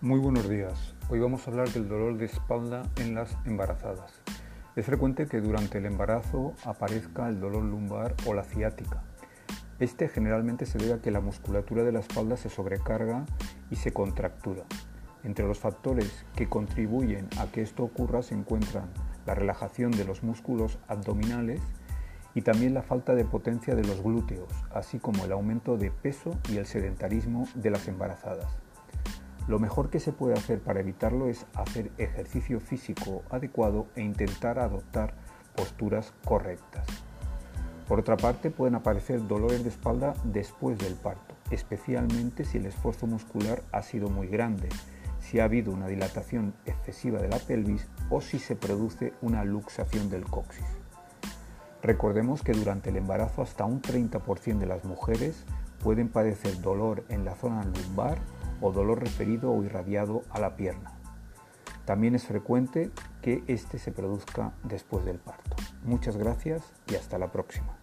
Muy buenos días. Hoy vamos a hablar del dolor de espalda en las embarazadas. Es frecuente que durante el embarazo aparezca el dolor lumbar o la ciática. Este generalmente se debe a que la musculatura de la espalda se sobrecarga y se contractura. Entre los factores que contribuyen a que esto ocurra se encuentran la relajación de los músculos abdominales y también la falta de potencia de los glúteos, así como el aumento de peso y el sedentarismo de las embarazadas. Lo mejor que se puede hacer para evitarlo es hacer ejercicio físico adecuado e intentar adoptar posturas correctas. Por otra parte, pueden aparecer dolores de espalda después del parto, especialmente si el esfuerzo muscular ha sido muy grande, si ha habido una dilatación excesiva de la pelvis o si se produce una luxación del coxis. Recordemos que durante el embarazo hasta un 30% de las mujeres pueden padecer dolor en la zona lumbar o dolor referido o irradiado a la pierna. También es frecuente que este se produzca después del parto. Muchas gracias y hasta la próxima.